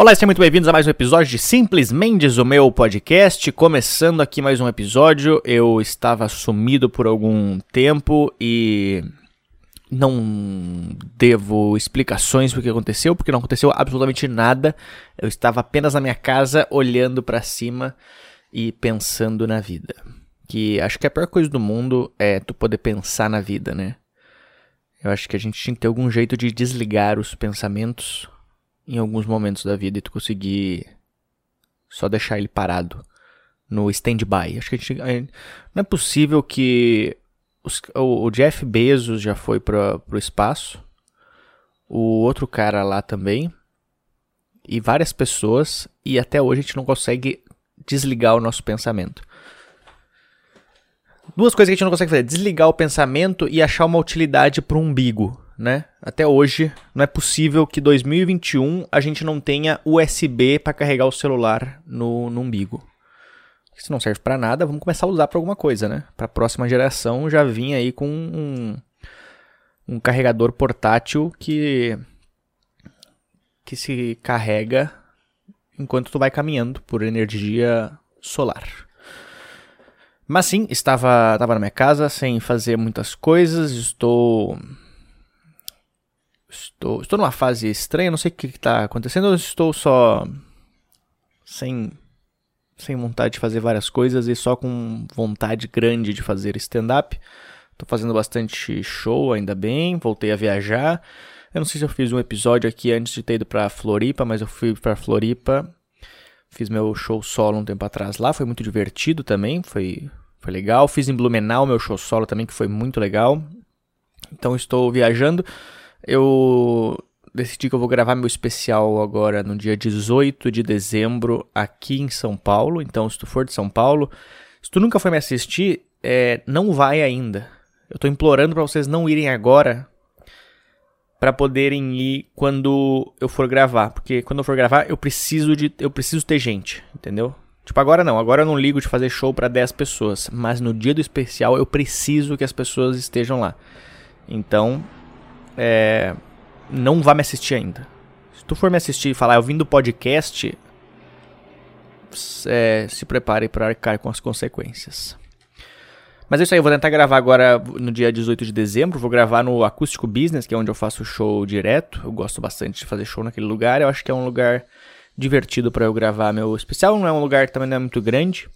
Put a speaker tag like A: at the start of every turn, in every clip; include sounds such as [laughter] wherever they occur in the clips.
A: Olá, sejam muito bem-vindos a mais um episódio de Simples Mendes, o meu podcast. Começando aqui mais um episódio, eu estava sumido por algum tempo e não devo explicações do que aconteceu, porque não aconteceu absolutamente nada. Eu estava apenas na minha casa olhando para cima e pensando na vida. Que acho que a pior coisa do mundo é tu poder pensar na vida, né? Eu acho que a gente tinha que ter algum jeito de desligar os pensamentos em alguns momentos da vida e tu conseguir só deixar ele parado no stand-by. Acho que a gente, não é possível que os, o, o, Jeff Bezos já foi para o espaço, o outro cara lá também, e várias pessoas, e até hoje a gente não consegue desligar o nosso pensamento. Duas coisas que a gente não consegue fazer: desligar o pensamento e achar uma utilidade para o umbigo né? Até hoje, não é possível que 2021 a gente não tenha USB para carregar o celular no, no umbigo. Se não serve para nada, vamos começar a usar para alguma coisa, né? Para a próxima geração já vinha aí com um, um carregador portátil que que se carrega enquanto tu vai caminhando por energia solar. Mas sim, estava, estava na minha casa sem fazer muitas coisas, estou Estou, estou numa fase estranha, não sei o que está acontecendo, eu estou só sem, sem vontade de fazer várias coisas e só com vontade grande de fazer stand-up. Estou fazendo bastante show, ainda bem, voltei a viajar. Eu não sei se eu fiz um episódio aqui antes de ter ido para Floripa, mas eu fui para Floripa, fiz meu show solo um tempo atrás lá, foi muito divertido também, foi, foi legal. Fiz em Blumenau meu show solo também, que foi muito legal. Então estou viajando. Eu decidi que eu vou gravar meu especial agora no dia 18 de dezembro aqui em São Paulo. Então, se tu for de São Paulo, se tu nunca foi me assistir, é, não vai ainda. Eu tô implorando para vocês não irem agora para poderem ir quando eu for gravar, porque quando eu for gravar eu preciso de eu preciso ter gente, entendeu? Tipo, agora não, agora eu não ligo de fazer show para 10 pessoas, mas no dia do especial eu preciso que as pessoas estejam lá. Então, é, não vá me assistir ainda. Se tu for me assistir e falar, eu vim do podcast, é, se prepare para arcar com as consequências. Mas é isso aí, eu vou tentar gravar agora no dia 18 de dezembro. Vou gravar no Acústico Business, que é onde eu faço show direto. Eu gosto bastante de fazer show naquele lugar. Eu acho que é um lugar divertido para eu gravar meu especial. Não é um lugar que também não é muito grande.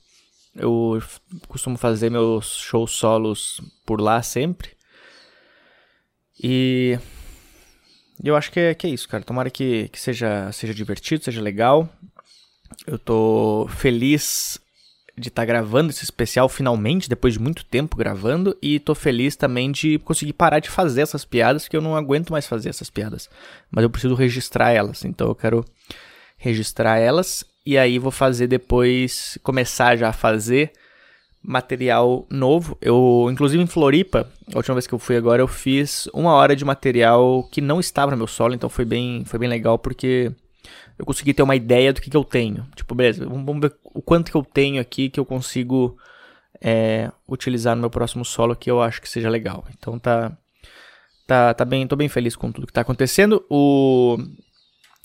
A: Eu costumo fazer meus shows solos por lá sempre. E eu acho que é, que é isso, cara. Tomara que, que seja, seja divertido, seja legal. Eu tô feliz de estar tá gravando esse especial finalmente, depois de muito tempo gravando, e tô feliz também de conseguir parar de fazer essas piadas, porque eu não aguento mais fazer essas piadas. Mas eu preciso registrar elas, então eu quero registrar elas, e aí vou fazer depois, começar já a fazer material novo. Eu, inclusive em Floripa, a última vez que eu fui agora, eu fiz uma hora de material que não estava no meu solo, então foi bem, foi bem legal porque eu consegui ter uma ideia do que, que eu tenho. Tipo, beleza, vamos ver o quanto que eu tenho aqui que eu consigo é, utilizar no meu próximo solo que eu acho que seja legal. Então tá, tá, tá bem, tô bem feliz com tudo que tá acontecendo. O,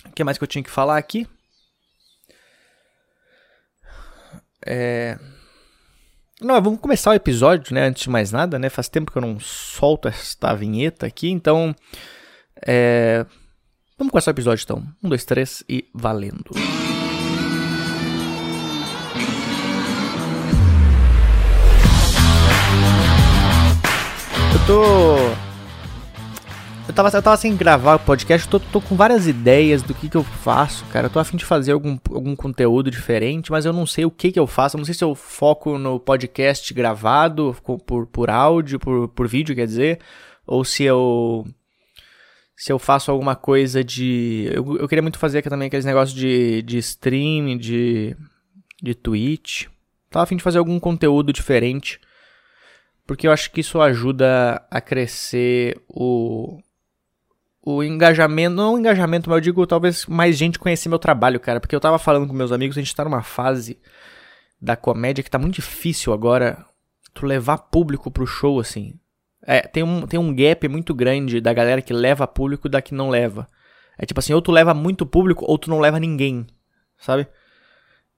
A: o que mais que eu tinha que falar aqui? É... Não, vamos começar o episódio, né? Antes de mais nada, né? Faz tempo que eu não solto esta vinheta aqui, então. É... Vamos começar o episódio então. Um, dois, três e valendo. Eu tô tava, eu tava sem gravar o podcast, tô, tô com várias ideias do que que eu faço, cara. Eu tô afim de fazer algum, algum conteúdo diferente, mas eu não sei o que que eu faço. Eu não sei se eu foco no podcast gravado, por, por áudio, por, por vídeo, quer dizer, ou se eu se eu faço alguma coisa de. Eu, eu queria muito fazer aqui também aqueles negócios de, de streaming, de, de Twitch. Tava afim de fazer algum conteúdo diferente. Porque eu acho que isso ajuda a crescer o, o engajamento, não o engajamento, mas eu digo talvez mais gente conhecer meu trabalho, cara, porque eu tava falando com meus amigos, a gente tá numa fase da comédia que tá muito difícil agora tu levar público pro show, assim. É, tem um, tem um gap muito grande da galera que leva público e da que não leva. É tipo assim, ou tu leva muito público ou tu não leva ninguém, sabe?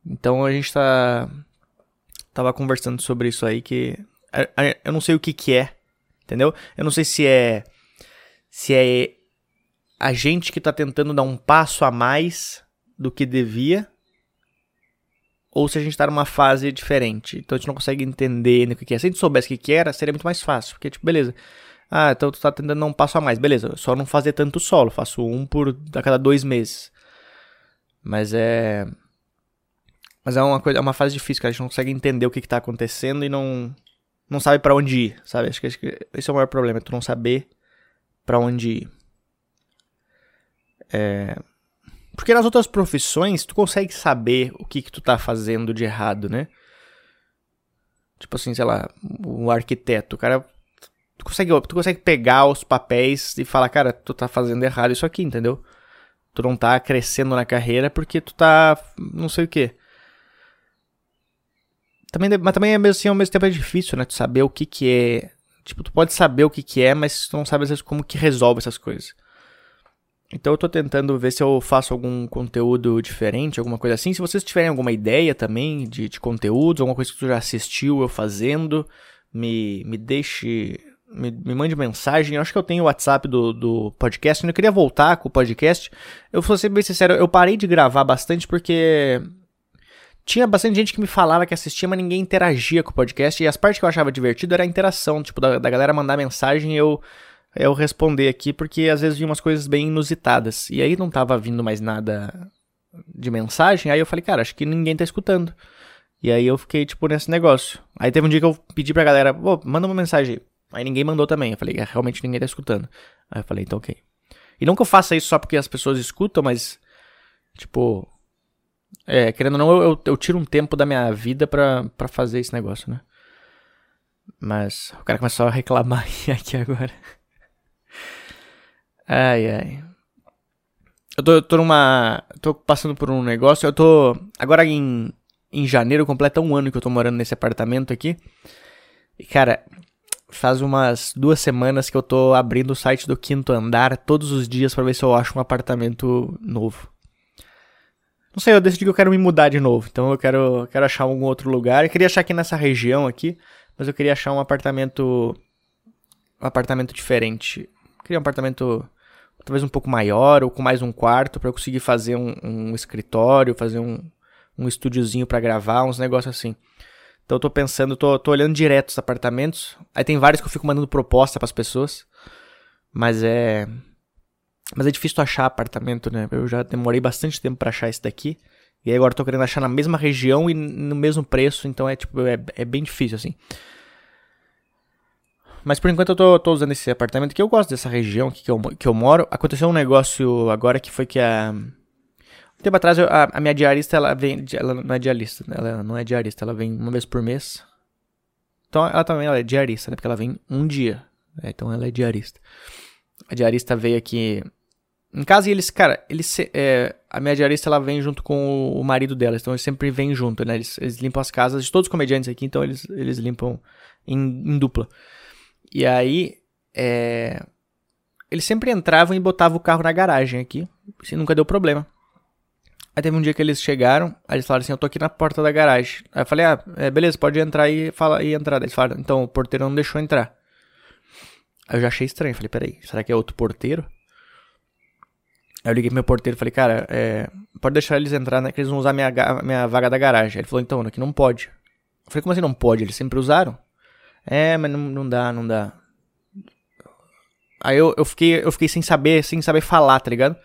A: Então a gente tá tava conversando sobre isso aí que eu não sei o que que é, entendeu? Eu não sei se é se é a gente que tá tentando dar um passo a mais do que devia ou se a gente tá numa fase diferente. Então a gente não consegue entender o que é. Se a gente soubesse o que era, seria muito mais fácil, porque tipo, beleza. Ah, então tu tá tentando dar um passo a mais. Beleza, só não fazer tanto solo. Faço um por a cada dois meses. Mas é. Mas é uma, coisa, é uma fase difícil, que a gente não consegue entender o que, que tá acontecendo e não. Não sabe para onde ir, sabe? Acho que, acho que esse é o maior problema, é tu não saber para onde ir. É. Porque nas outras profissões, tu consegue saber o que, que tu tá fazendo de errado, né? Tipo assim, sei lá, o arquiteto, o cara Tu consegue, tu consegue pegar os papéis e falar, cara, tu tá fazendo errado isso aqui, entendeu? Tu não tá crescendo na carreira porque tu tá. não sei o que. Também, mas também é assim, ao mesmo tempo é difícil, né? Tu saber o que que é. Tipo, tu pode saber o que que é, mas tu não sabe às vezes como que resolve essas coisas. Então eu tô tentando ver se eu faço algum conteúdo diferente, alguma coisa assim. Se vocês tiverem alguma ideia também de, de conteúdos, alguma coisa que tu já assistiu eu fazendo, me, me deixe me, me mande mensagem. Eu acho que eu tenho o WhatsApp do, do podcast. Eu queria voltar com o podcast. Eu vou ser bem sincero, eu parei de gravar bastante porque tinha bastante gente que me falava que assistia, mas ninguém interagia com o podcast. E as partes que eu achava divertido era a interação, tipo, da, da galera mandar mensagem e eu, eu responder aqui, porque às vezes vi umas coisas bem inusitadas. E aí não tava vindo mais nada de mensagem, aí eu falei, cara, acho que ninguém tá escutando. E aí eu fiquei, tipo, nesse negócio. Aí teve um dia que eu pedi pra galera, pô, manda uma mensagem Aí ninguém mandou também. Eu falei, é, realmente ninguém tá escutando. Aí eu falei, então ok. E não que eu faça isso só porque as pessoas escutam, mas. Tipo. É, querendo ou não, eu, eu, eu tiro um tempo da minha vida pra, pra fazer esse negócio, né? Mas o cara começou a reclamar [laughs] aqui agora. Ai, ai. Eu tô, tô numa. tô passando por um negócio. Eu tô. Agora em, em janeiro completa um ano que eu tô morando nesse apartamento aqui. E, cara, faz umas duas semanas que eu tô abrindo o site do quinto andar todos os dias para ver se eu acho um apartamento novo. Não sei, eu decidi que eu quero me mudar de novo, então eu quero, quero achar algum outro lugar. Eu queria achar aqui nessa região aqui, mas eu queria achar um apartamento um apartamento diferente. Eu queria um apartamento talvez um pouco maior ou com mais um quarto para eu conseguir fazer um, um escritório, fazer um, um estúdiozinho para gravar, uns negócios assim. Então eu tô pensando, tô, tô olhando direto os apartamentos. Aí tem vários que eu fico mandando proposta para as pessoas. Mas é. Mas é difícil achar apartamento, né? Eu já demorei bastante tempo para achar esse daqui. E agora tô querendo achar na mesma região e no mesmo preço, então é tipo, é, é bem difícil, assim. Mas por enquanto eu tô, tô usando esse apartamento que eu gosto dessa região aqui que eu, que eu moro. Aconteceu um negócio agora que foi que a um tempo atrás, a, a, minha diarista, ela vem. Ela não é diarista, né? ela não é diarista, ela vem uma vez por mês. Então ela também ela é diarista, né? Porque ela vem um dia. Né? Então ela é diarista. A diarista veio aqui em casa e eles, cara, eles, é, a minha diarista ela vem junto com o marido dela, então eles sempre vêm junto, né? Eles, eles limpam as casas de todos os comediantes aqui, então eles, eles limpam em, em dupla. E aí, é, eles sempre entravam e botavam o carro na garagem aqui, e nunca deu problema. Aí teve um dia que eles chegaram, aí eles falaram assim, eu tô aqui na porta da garagem. Aí eu falei, ah, é, beleza, pode entrar e, fala, e entrar. Daí eles falaram, então o porteiro não deixou entrar. Aí eu já achei estranho, falei, peraí, será que é outro porteiro? Aí eu liguei pro meu porteiro e falei, cara, é, pode deixar eles entrar, né, que eles vão usar minha, minha vaga da garagem. Aí ele falou, então, aqui não pode. Eu falei, como assim não pode? Eles sempre usaram? É, mas não, não dá, não dá. Aí eu, eu, fiquei, eu fiquei sem saber, sem saber falar, tá ligado?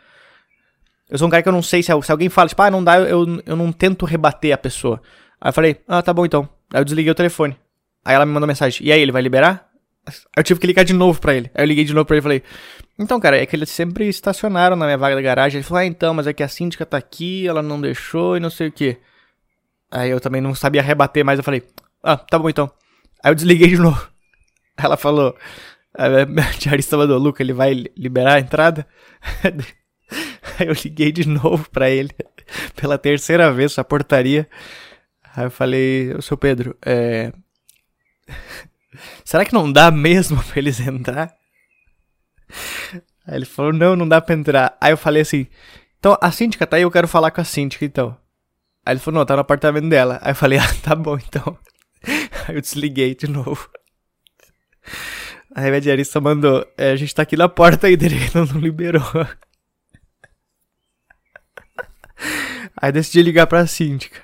A: Eu sou um cara que eu não sei se, se alguém fala, tipo, ah, não dá, eu, eu não tento rebater a pessoa. Aí eu falei, ah, tá bom então. Aí eu desliguei o telefone. Aí ela me mandou mensagem, e aí, ele vai liberar? Aí eu tive que ligar de novo pra ele. Aí eu liguei de novo pra ele e falei, então, cara, é que eles sempre estacionaram na minha vaga da garagem. Ele falou, ah, então, mas é que a síndica tá aqui, ela não deixou e não sei o que. Aí eu também não sabia rebater mais, eu falei, ah, tá bom então. Aí eu desliguei de novo. [laughs] Ela falou, a minha diarista mandou, Luca, ele vai liberar a entrada? [laughs] Aí eu liguei de novo para ele, [laughs] pela terceira vez, a portaria. Aí eu falei, seu Pedro, é... Será que não dá mesmo pra eles entrar? Aí ele falou, não, não dá pra entrar. Aí eu falei assim, então a síndica tá aí, eu quero falar com a síndica então. Aí ele falou, não, tá no apartamento dela. Aí eu falei, ah, tá bom então. [laughs] Eu desliguei de novo. A diarista mandou, é, a gente tá aqui na porta aí dele, não, não liberou. Aí decidi ligar pra síndica.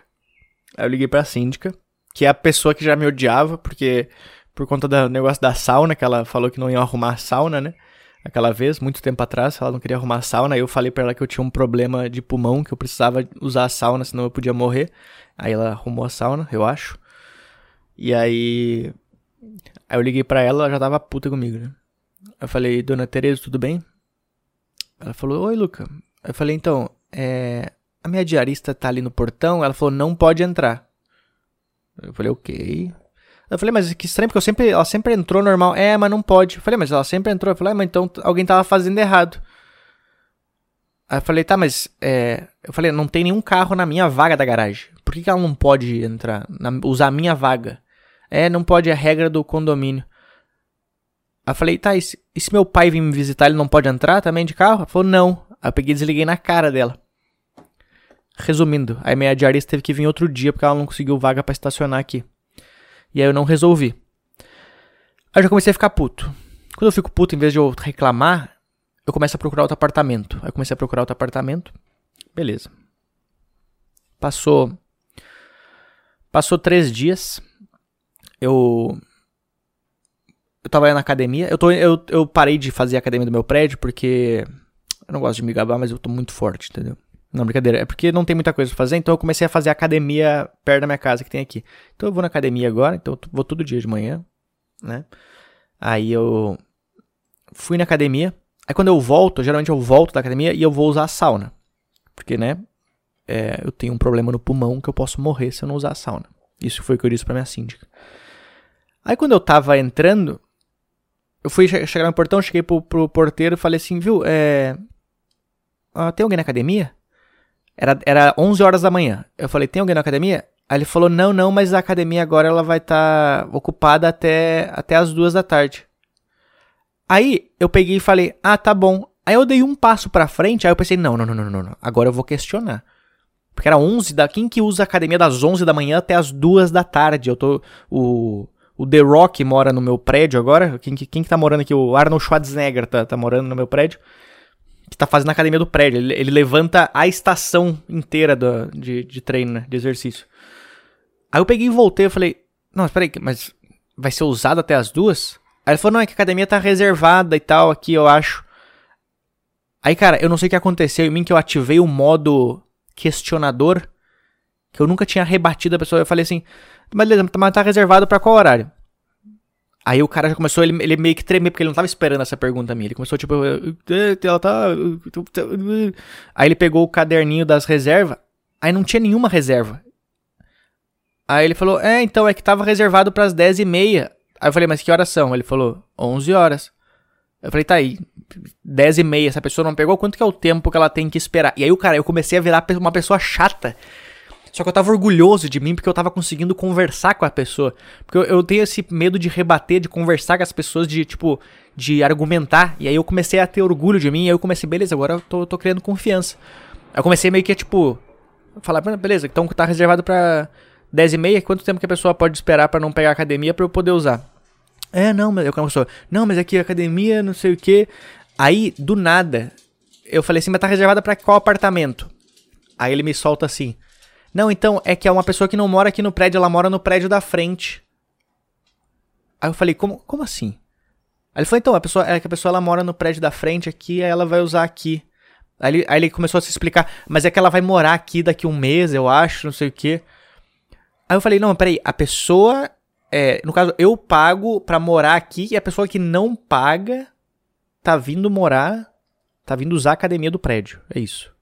A: Aí eu liguei pra síndica, que é a pessoa que já me odiava, porque por conta do negócio da sauna, que ela falou que não ia arrumar a sauna, né? Aquela vez, muito tempo atrás, ela não queria arrumar a sauna, aí eu falei pra ela que eu tinha um problema de pulmão, que eu precisava usar a sauna, senão eu podia morrer. Aí ela arrumou a sauna, eu acho. E aí. Aí eu liguei pra ela, ela já tava puta comigo, né? Eu falei, dona Tereza, tudo bem? Ela falou, oi, Luca. Eu falei, então, é, a minha diarista tá ali no portão, ela falou, não pode entrar. Eu falei, ok. Eu falei, mas que estranho, porque eu sempre, ela sempre entrou normal. É, mas não pode. Eu falei, mas ela sempre entrou. Eu falei, ah, mas então alguém tava fazendo errado. Aí eu falei, tá, mas é... Eu falei, não tem nenhum carro na minha vaga da garagem. Por que, que ela não pode entrar, na, usar a minha vaga? É, não pode, é regra do condomínio. Aí falei, tá, e se, e se meu pai vir me visitar, ele não pode entrar também de carro? Ela falou, não. Aí eu peguei e desliguei na cara dela. Resumindo, a minha diarista teve que vir outro dia porque ela não conseguiu vaga para estacionar aqui. E aí eu não resolvi. Aí eu já comecei a ficar puto. Quando eu fico puto, em vez de eu reclamar, eu começo a procurar outro apartamento. Aí eu comecei a procurar outro apartamento. Beleza. Passou. Passou três dias. Eu. Eu tava na academia. Eu, tô, eu, eu parei de fazer a academia do meu prédio porque. Eu não gosto de me gabar, mas eu tô muito forte, entendeu? Não, brincadeira. É porque não tem muita coisa pra fazer, então eu comecei a fazer academia perto da minha casa que tem aqui. Então eu vou na academia agora, então eu vou todo dia de manhã, né? Aí eu fui na academia. Aí quando eu volto, geralmente eu volto da academia e eu vou usar a sauna. Porque, né? É, eu tenho um problema no pulmão que eu posso morrer se eu não usar a sauna. Isso foi o que eu disse pra minha síndica. Aí quando eu tava entrando, eu fui chegar no portão, cheguei pro, pro porteiro e falei assim, viu, é... Ah, tem alguém na academia? Era, era 11 horas da manhã. Eu falei, tem alguém na academia? Aí ele falou, não, não, mas a academia agora ela vai estar tá ocupada até, até as duas da tarde. Aí eu peguei e falei, ah, tá bom. Aí eu dei um passo pra frente, aí eu pensei, não, não, não, não, não, agora eu vou questionar. Porque era 11 da... Quem que usa a academia das 11 da manhã até as duas da tarde? Eu tô... O... O The Rock mora no meu prédio agora. Quem, quem que tá morando aqui? O Arnold Schwarzenegger tá, tá morando no meu prédio que tá fazendo academia do prédio. Ele, ele levanta a estação inteira do, de, de treino, né, de exercício. Aí eu peguei e voltei, eu falei, não, espera aí, mas vai ser usado até as duas? Aí ele falou, não, é que a academia tá reservada e tal, aqui eu acho. Aí, cara, eu não sei o que aconteceu em mim, que eu ativei o modo questionador, que eu nunca tinha rebatido a pessoa. Eu falei assim, mas beleza, mas tá reservado para qual horário? Aí o cara já começou, ele, ele meio que tremer, porque ele não tava esperando essa pergunta minha. Ele começou, tipo, ela tá. Aí ele pegou o caderninho das reservas, aí não tinha nenhuma reserva. Aí ele falou, é, então, é que tava reservado pras 10 e meia. Aí eu falei, mas que horas são? Ele falou, 11 horas. Eu falei, tá aí, 10 e meia, essa pessoa não pegou, quanto que é o tempo que ela tem que esperar? E aí o cara, eu comecei a virar uma pessoa chata. Só que eu tava orgulhoso de mim porque eu tava conseguindo conversar com a pessoa. Porque eu, eu, tenho esse medo de rebater, de conversar com as pessoas, de, tipo, de argumentar. E aí eu comecei a ter orgulho de mim. E aí eu comecei, beleza, agora eu tô, tô criando confiança. Eu comecei meio que, tipo, falar, beleza, então tá reservado pra 10 e meia. Quanto tempo que a pessoa pode esperar para não pegar a academia para eu poder usar? É, não, mas eu começou, não, mas aqui a academia, não sei o que. Aí, do nada, eu falei assim, mas tá reservada para qual apartamento? Aí ele me solta assim, não, então é que é uma pessoa que não mora aqui no prédio, ela mora no prédio da frente. Aí eu falei, como, como assim? Aí ele falou, então, a pessoa, é que a pessoa ela mora no prédio da frente aqui, aí ela vai usar aqui. Aí ele, aí ele começou a se explicar, mas é que ela vai morar aqui daqui um mês, eu acho, não sei o quê. Aí eu falei, não, peraí, a pessoa. É, no caso, eu pago pra morar aqui e a pessoa que não paga tá vindo morar. Tá vindo usar a academia do prédio. É isso.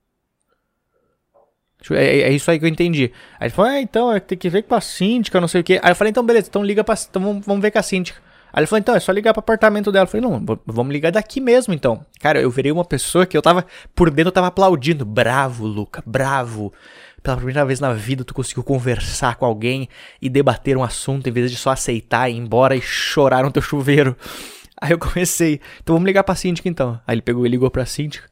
A: É, é, é, isso aí que eu entendi. Aí ele falou, ah, então, é, tem que ver com a síndica, não sei o quê. Aí eu falei, então, beleza, então liga pra. Então vamos, vamos ver com a síndica. Aí ele falou, então, é só ligar pro apartamento dela. Eu falei, não, vamos ligar daqui mesmo, então. Cara, eu virei uma pessoa que eu tava. Por dentro eu tava aplaudindo. Bravo, Luca, bravo. Pela primeira vez na vida tu conseguiu conversar com alguém e debater um assunto em vez de só aceitar, ir embora e chorar no teu chuveiro. Aí eu comecei, então vamos ligar pra síndica então. Aí ele pegou e ligou pra síndica.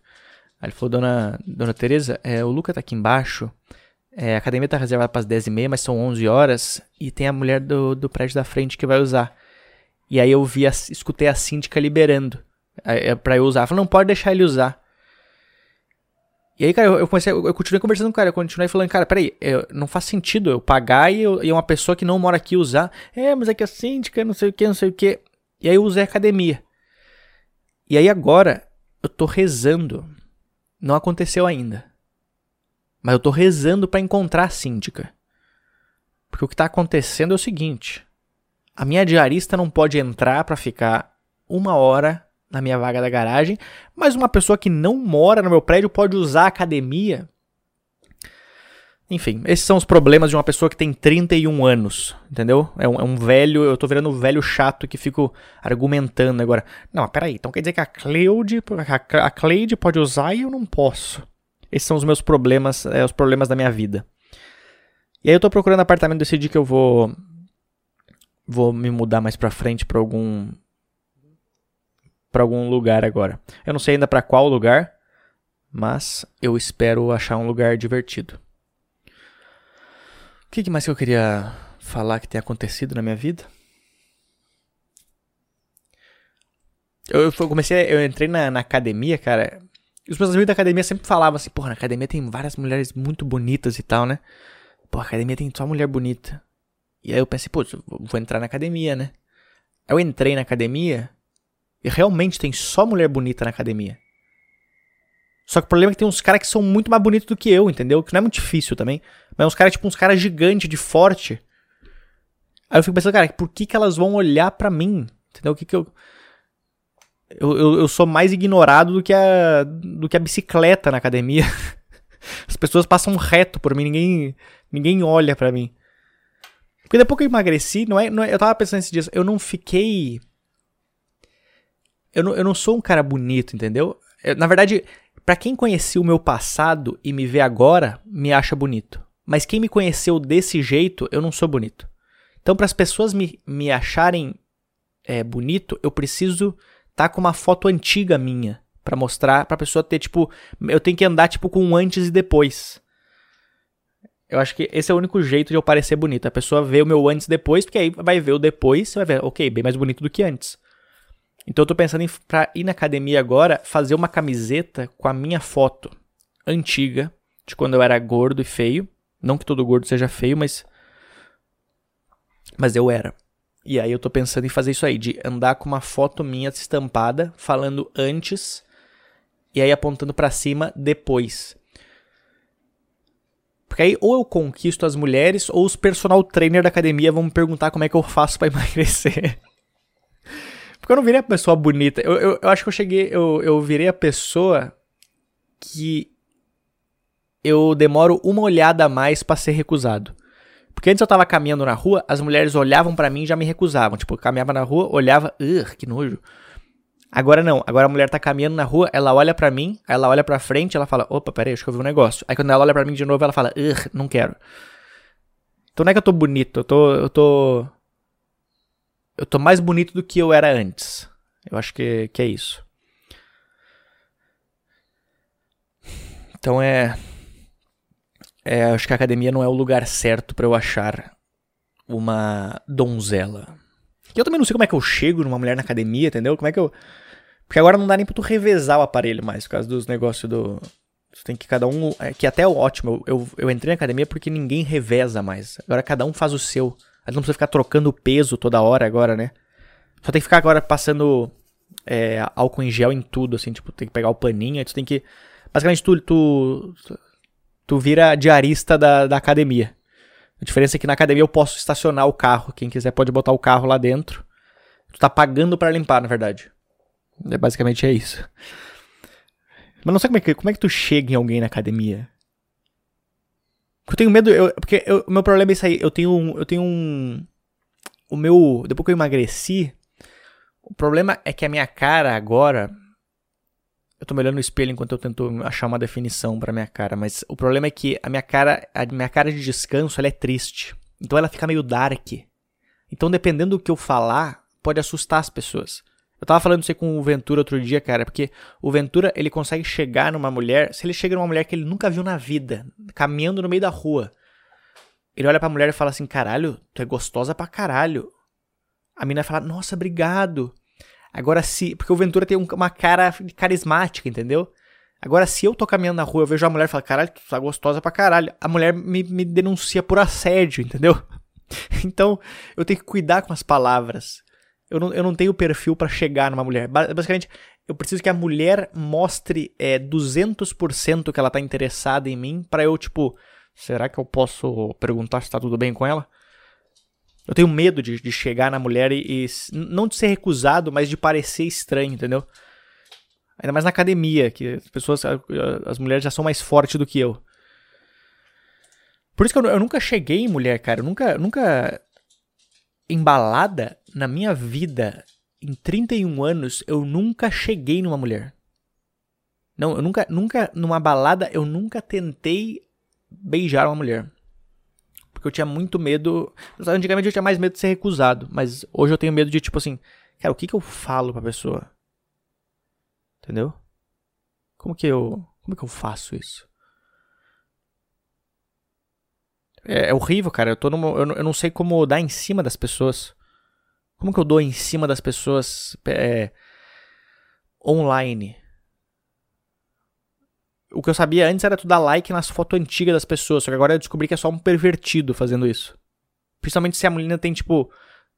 A: Aí ele falou, dona, dona Tereza, é, o Luca tá aqui embaixo, é, a academia tá reservada para as 10h30, mas são 11 horas, e tem a mulher do, do prédio da frente que vai usar. E aí eu vi, a, escutei a síndica liberando é, pra eu usar. Ela falou, não, pode deixar ele usar. E aí, cara, eu, comecei, eu, eu continuei conversando com o cara, eu continuei falando, cara, peraí, eu, não faz sentido eu pagar e, eu, e uma pessoa que não mora aqui usar. É, mas é que a síndica, não sei o que, não sei o que. E aí eu usei a academia. E aí agora, eu tô rezando. Não aconteceu ainda. Mas eu tô rezando para encontrar a síndica. Porque o que tá acontecendo é o seguinte: a minha diarista não pode entrar para ficar uma hora na minha vaga da garagem, mas uma pessoa que não mora no meu prédio pode usar a academia. Enfim, esses são os problemas de uma pessoa que tem 31 anos, entendeu? É um, é um velho, eu tô virando um velho chato que fico argumentando agora. Não, peraí, então quer dizer que a Cleide, a Cleide pode usar e eu não posso. Esses são os meus problemas, é, os problemas da minha vida. E aí eu tô procurando apartamento, decidi que eu vou vou me mudar mais pra frente pra algum para algum lugar agora. Eu não sei ainda para qual lugar, mas eu espero achar um lugar divertido. O que mais que eu queria falar que tem acontecido na minha vida? Eu, eu comecei, eu entrei na, na academia, cara. E os meus amigos da academia sempre falavam assim, porra, na academia tem várias mulheres muito bonitas e tal, né? Pô, a academia tem só mulher bonita. E aí eu pensei, pô, vou entrar na academia, né? Aí eu entrei na academia e realmente tem só mulher bonita na academia. Só que o problema é que tem uns caras que são muito mais bonitos do que eu, entendeu? Que não é muito difícil também. Mas uns caras, tipo, uns caras gigantes, de forte. Aí eu fico pensando, cara, por que, que elas vão olhar para mim? Entendeu? O que que eu... Eu, eu... eu, sou mais ignorado do que, a, do que a bicicleta na academia. [laughs] As pessoas passam reto por mim, ninguém, ninguém olha para mim. Porque depois que eu emagreci, não é, não é, eu tava pensando esses dias, eu não fiquei eu não, eu não sou um cara bonito, entendeu? Eu, na verdade, para quem conhecia o meu passado e me vê agora, me acha bonito. Mas quem me conheceu desse jeito, eu não sou bonito. Então, para as pessoas me, me acharem é, bonito, eu preciso estar tá com uma foto antiga minha para mostrar para a pessoa ter tipo, eu tenho que andar tipo com um antes e depois. Eu acho que esse é o único jeito de eu parecer bonito. A pessoa vê o meu antes e depois, porque aí vai ver o depois, você vai ver, ok, bem mais bonito do que antes. Então eu tô pensando em pra ir na academia agora fazer uma camiseta com a minha foto antiga de quando eu era gordo e feio. Não que todo gordo seja feio, mas mas eu era. E aí eu tô pensando em fazer isso aí, de andar com uma foto minha estampada falando antes e aí apontando para cima depois. Porque aí ou eu conquisto as mulheres ou os personal trainer da academia vão me perguntar como é que eu faço para [laughs] emagrecer. Porque eu não virei a pessoa bonita. Eu, eu, eu acho que eu cheguei. Eu, eu virei a pessoa que eu demoro uma olhada a mais para ser recusado. Porque antes eu tava caminhando na rua, as mulheres olhavam para mim e já me recusavam. Tipo, eu caminhava na rua, olhava, que nojo. Agora não, agora a mulher tá caminhando na rua, ela olha para mim, ela olha pra frente, ela fala, opa, peraí, acho que eu vi um negócio. Aí quando ela olha para mim de novo, ela fala, não quero. Então não é que eu tô bonito, eu tô, eu tô eu tô mais bonito do que eu era antes. Eu acho que, que é isso. Então é, é. Acho que a academia não é o lugar certo para eu achar uma donzela. Eu também não sei como é que eu chego numa mulher na academia, entendeu? Como é que eu. Porque agora não dá nem pra tu revezar o aparelho mais, por causa dos negócios do. Tu tem que cada um. É, que até é ótimo. Eu, eu, eu entrei na academia porque ninguém reveza mais. Agora cada um faz o seu. A gente não precisa ficar trocando peso toda hora agora, né? Só tem que ficar agora passando é, álcool em gel em tudo, assim, tipo, tem que pegar o paninho, aí tu tem que. Basicamente, tu, tu, tu vira diarista da, da academia. A diferença é que na academia eu posso estacionar o carro. Quem quiser pode botar o carro lá dentro. Tu tá pagando para limpar, na verdade. É, basicamente é isso. Mas não sei como é que, como é que tu chega em alguém na academia. Eu tenho medo, eu, porque o meu problema é isso aí. Eu tenho, um, eu tenho um. O meu. Depois que eu emagreci, o problema é que a minha cara agora. Eu tô me olhando no espelho enquanto eu tento achar uma definição para minha cara, mas o problema é que a minha cara, a minha cara de descanso, ela é triste. Então ela fica meio dark. Então dependendo do que eu falar, pode assustar as pessoas. Eu tava falando isso aí com o Ventura outro dia, cara, porque o Ventura, ele consegue chegar numa mulher, se ele chega numa mulher que ele nunca viu na vida, caminhando no meio da rua, ele olha pra mulher e fala assim, caralho, tu é gostosa pra caralho. A mina fala, nossa, obrigado. Agora se, porque o Ventura tem uma cara carismática, entendeu? Agora, se eu tô caminhando na rua, eu vejo a mulher e falo, caralho, tu tá gostosa pra caralho. A mulher me, me denuncia por assédio, entendeu? [laughs] Então, eu tenho que cuidar com as palavras. Eu não, eu não tenho perfil para chegar numa mulher. Basicamente, eu preciso que a mulher mostre é, 200% que ela tá interessada em mim para eu, tipo, será que eu posso perguntar se tá tudo bem com ela? Eu tenho medo de, de chegar na mulher e, e, não de ser recusado, mas de parecer estranho, entendeu? Ainda mais na academia, que as pessoas, as mulheres já são mais fortes do que eu. Por isso que eu, eu nunca cheguei em mulher, cara. Eu nunca, nunca embalada na minha vida, em 31 anos, eu nunca cheguei numa mulher. Não, eu nunca, nunca, numa balada, eu nunca tentei beijar uma mulher. Porque eu tinha muito medo. Antigamente eu tinha mais medo de ser recusado. Mas hoje eu tenho medo de, tipo assim, cara, o que, que eu falo pra pessoa? Entendeu? Como que eu. Como que eu faço isso? É, é horrível, cara. Eu, tô numa, eu, eu, não sei como dar em cima das pessoas. Como que eu dou em cima das pessoas é, online? O que eu sabia antes era tu dar like nas fotos antigas das pessoas, só que agora eu descobri que é só um pervertido fazendo isso. Principalmente se a menina tem, tipo,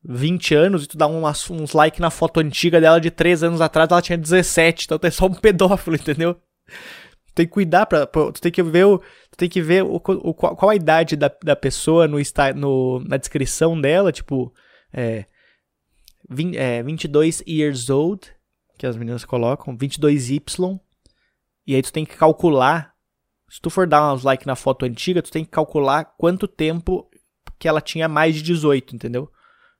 A: 20 anos e tu dá umas, uns like na foto antiga dela de 3 anos atrás, ela tinha 17, então tu é só um pedófilo, [laughs] entendeu? Tem que cuidar pra, pra tu tem que ver o, tu tem que ver o, o qual, qual, a idade da, da pessoa no, no, na descrição dela, tipo, é, 20, é, 22 years old, que as meninas colocam, 22Y, e aí tu tem que calcular, se tu for dar uns like na foto antiga, tu tem que calcular quanto tempo que ela tinha mais de 18, entendeu?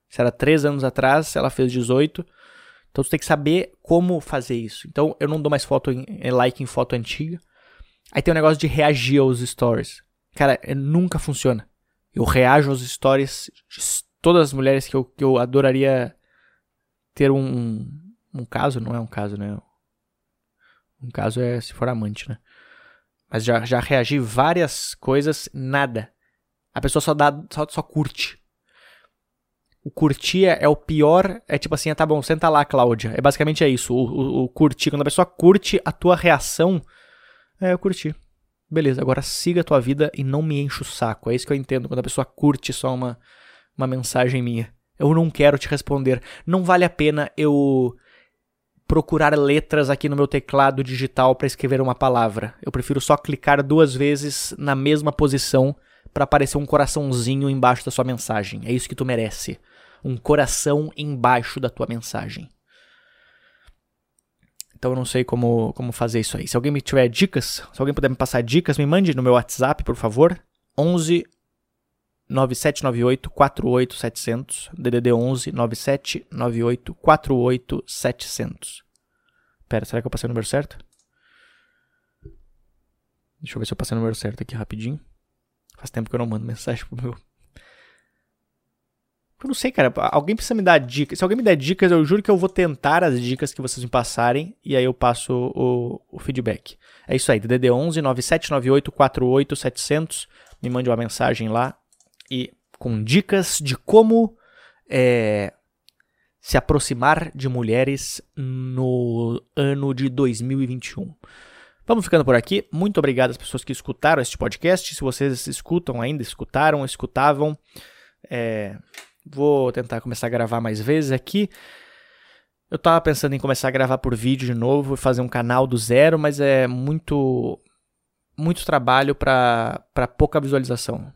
A: Se era 3 anos atrás, ela fez 18. Então tu tem que saber como fazer isso. Então eu não dou mais foto em, like em foto antiga. Aí tem o negócio de reagir aos stories. Cara, é, nunca funciona. Eu reajo aos stories de todas as mulheres que eu, que eu adoraria ter um, um caso. Não é um caso, né? Um caso é se for amante, né? Mas já, já reagi várias coisas, nada. A pessoa só dá, só, só curte. O curtir é, é o pior. É tipo assim, ah, tá bom, senta lá, Cláudia. É basicamente é isso. O, o, o, curtir. Quando a pessoa curte a tua reação, é eu curti. Beleza, agora siga a tua vida e não me enche o saco. É isso que eu entendo quando a pessoa curte só uma, uma mensagem minha. Eu não quero te responder. Não vale a pena eu procurar letras aqui no meu teclado digital para escrever uma palavra. Eu prefiro só clicar duas vezes na mesma posição para aparecer um coraçãozinho embaixo da sua mensagem. É isso que tu merece. Um coração embaixo da tua mensagem. Então eu não sei como, como fazer isso aí. Se alguém me tiver dicas, se alguém puder me passar dicas, me mande no meu WhatsApp, por favor. 11 9798 48700 DDD 11 9798 48700. Pera, será que eu passei o número certo? Deixa eu ver se eu passei o número certo aqui rapidinho. Faz tempo que eu não mando [laughs] mensagem pro meu. Eu não sei, cara. Alguém precisa me dar dicas. Se alguém me der dicas, eu juro que eu vou tentar as dicas que vocês me passarem e aí eu passo o, o feedback. É isso aí, DDD 11 9798 48700. Me mande uma mensagem lá e com dicas de como é, se aproximar de mulheres no ano de 2021. Vamos ficando por aqui. Muito obrigado às pessoas que escutaram este podcast. Se vocês escutam ainda, escutaram, escutavam, é, vou tentar começar a gravar mais vezes aqui. Eu tava pensando em começar a gravar por vídeo de novo e fazer um canal do zero, mas é muito muito trabalho para pouca visualização.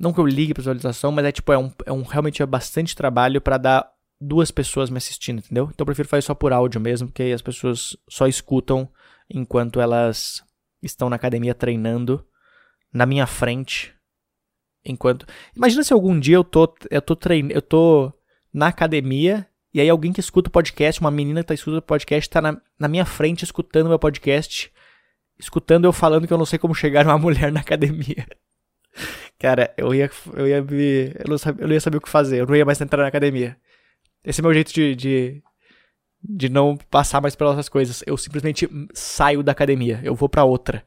A: Não que eu ligue pra visualização, mas é tipo, é um, é um realmente é bastante trabalho para dar duas pessoas me assistindo, entendeu? Então eu prefiro fazer só por áudio mesmo, porque aí as pessoas só escutam enquanto elas estão na academia treinando na minha frente. Enquanto. Imagina se algum dia eu tô, eu tô treinando, eu tô na academia e aí alguém que escuta o podcast, uma menina que tá escutando o podcast, tá na, na minha frente escutando meu podcast, escutando eu falando que eu não sei como chegar numa [laughs] mulher na academia. Cara, eu ia, eu ia me. Eu não, sabia, eu não ia saber o que fazer, eu não ia mais entrar na academia. Esse é meu jeito de, de, de não passar mais pelas outras coisas. Eu simplesmente saio da academia, eu vou para outra.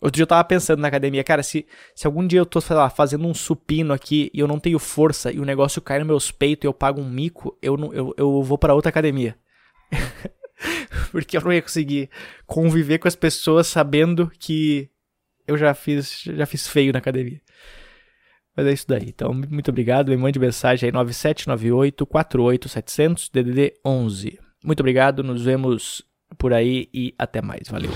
A: Outro dia eu tava pensando na academia, cara, se, se algum dia eu tô, sei lá, fazendo um supino aqui e eu não tenho força e o negócio cai nos meus peitos e eu pago um mico, eu, não, eu, eu vou para outra academia. [laughs] Porque eu não ia conseguir conviver com as pessoas sabendo que eu já fiz, já fiz feio na academia. Mas é isso daí. Então, muito obrigado. Me mande mensagem aí 9798 48700 DDD 11. Muito obrigado. Nos vemos por aí e até mais. Valeu.